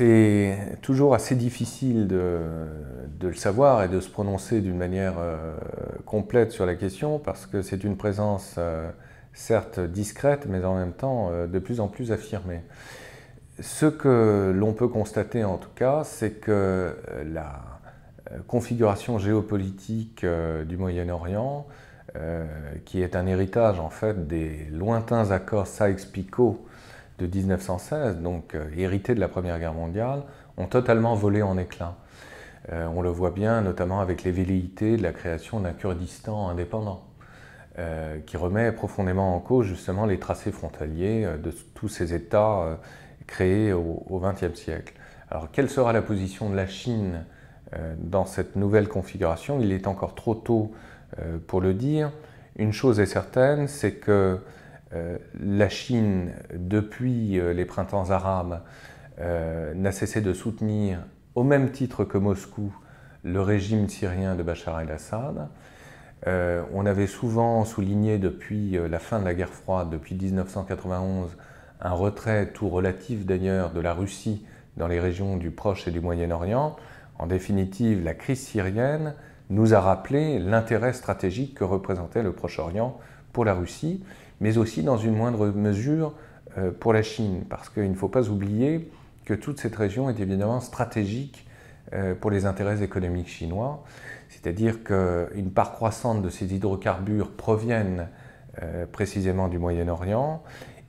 C'est toujours assez difficile de, le savoir et de se prononcer d'une manière euh, complète sur la question parce que c'est une présence euh, certes discrète mais en même temps euh, de plus en plus affirmée. Ce que l'on peut constater en tout cas, c'est que la configuration géopolitique du Moyen-Orient, qui est un héritage en fait des lointains accords Sykes-Picot de 1916, donc euh, hérités de la Première Guerre mondiale, ont totalement volé en éclats. Euh, on le voit bien notamment avec les velléités de la création d'un Kurdistan indépendant, euh, qui remet profondément en cause justement les tracés frontaliers de tous ces États créés au XXe siècle. Alors quelle sera la position de la Chine dans cette nouvelle configuration? Il est encore trop tôt pour le dire. Une chose est certaine, c'est que euh, la Chine, depuis euh, les printemps arabes, euh, n'a cessé de soutenir, au même titre que Moscou, le régime syrien de Bachar el-Assad. on avait souvent souligné depuis la fin de la guerre froide, depuis 1991, un retrait tout relatif d'ailleurs de la Russie dans les régions du Proche et du Moyen-Orient. En définitive, la crise syrienne nous a rappelé l'intérêt stratégique que représentait le Proche-Orient pour la Russie mais aussi dans une moindre mesure euh, pour la Chine, parce qu'il ne faut pas oublier que toute cette région est évidemment stratégique euh, pour les intérêts économiques chinois, c'est-à-dire qu'une part croissante de ces hydrocarbures proviennent euh, précisément du Moyen-Orient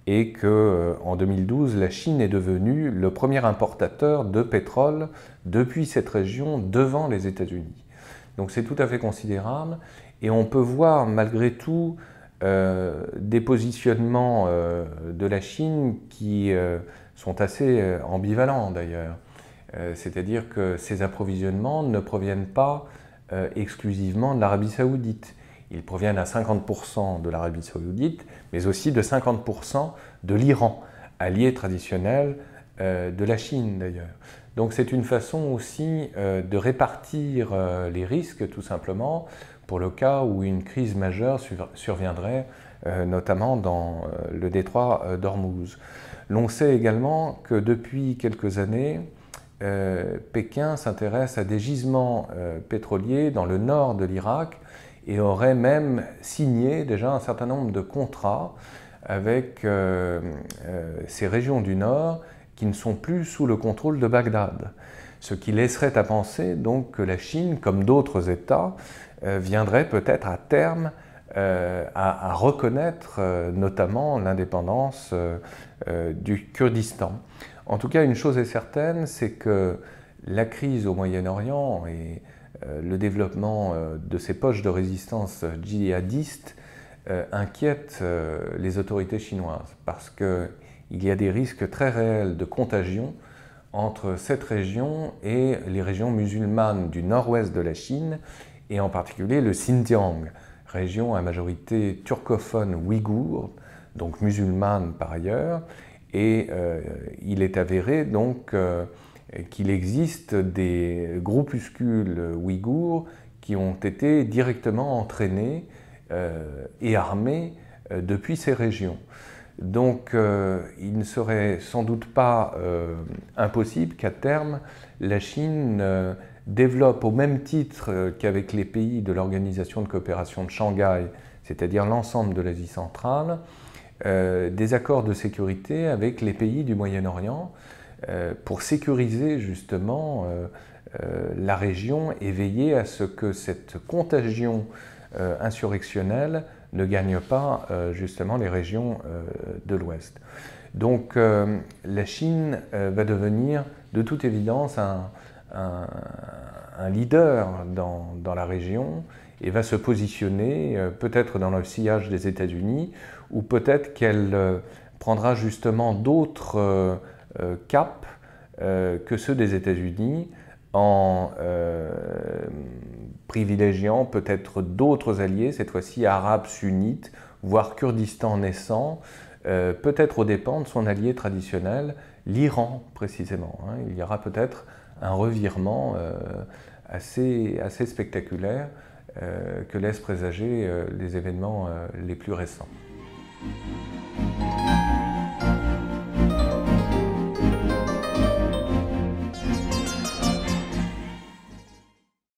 et qu'en 2012, la Chine est devenue le premier importateur de pétrole depuis cette région devant les États-Unis. Donc c'est tout à fait considérable et on peut voir malgré tout euh, des positionnements euh, de la Chine qui euh, sont assez ambivalents d'ailleurs. C'est-à-dire que ces approvisionnements ne proviennent pas exclusivement de l'Arabie saoudite. Ils proviennent à 50% de l'Arabie saoudite, mais aussi de 50% de l'Iran, allié traditionnel de la Chine d'ailleurs. Donc c'est une façon aussi de répartir les risques tout simplement pour le cas où une crise majeure surviendrait, euh, notamment dans euh, le détroit euh, d'Ormuz. L'on sait également que depuis quelques années, Pékin s'intéresse à des gisements pétroliers dans le nord de l'Irak et aurait même signé déjà un certain nombre de contrats avec ces régions du nord ne sont plus sous le contrôle de Bagdad. Ce qui laisserait à penser donc que la Chine, comme d'autres États, euh, viendrait peut-être à terme euh, à, reconnaître euh, notamment l'indépendance du Kurdistan. En tout cas, une chose est certaine, c'est que la crise au Moyen-Orient et le développement de ces poches de résistance djihadistes inquiètent les autorités chinoises parce qu'il y a des risques très réels de contagion entre cette région et les régions musulmanes du nord-ouest de la Chine et en particulier le Xinjiang, région à majorité turcophone ouïghour, donc musulmane par ailleurs, et euh, il est avéré donc euh, qu'il existe des groupuscules ouïghours qui ont été directement entraînés euh, et armés depuis ces régions. Donc il ne serait sans doute pas impossible qu'à terme la Chine développe au même titre euh, qu'avec les pays de l'Organisation de coopération de Shanghai, c'est-à-dire l'ensemble de l'Asie centrale, euh, des accords de sécurité avec les pays du Moyen-Orient euh, pour sécuriser justement la région et veiller à ce que cette contagion insurrectionnelle ne gagne pas justement les régions de l'Ouest. Donc la Chine va devenir de toute évidence un, leader dans, la région et va se positionner euh, peut-être dans le sillage des États-Unis ou peut-être qu'elle euh, prendra justement d'autres euh, caps que ceux des États-Unis en privilégiant peut-être d'autres alliés, cette fois-ci arabes sunnites, voire Kurdistan naissant, peut-être aux dépens de son allié traditionnel, l'Iran précisément. Hein. Il y aura peut-être un revirement euh, assez, spectaculaire euh, que laissent présager euh, les événements les plus récents.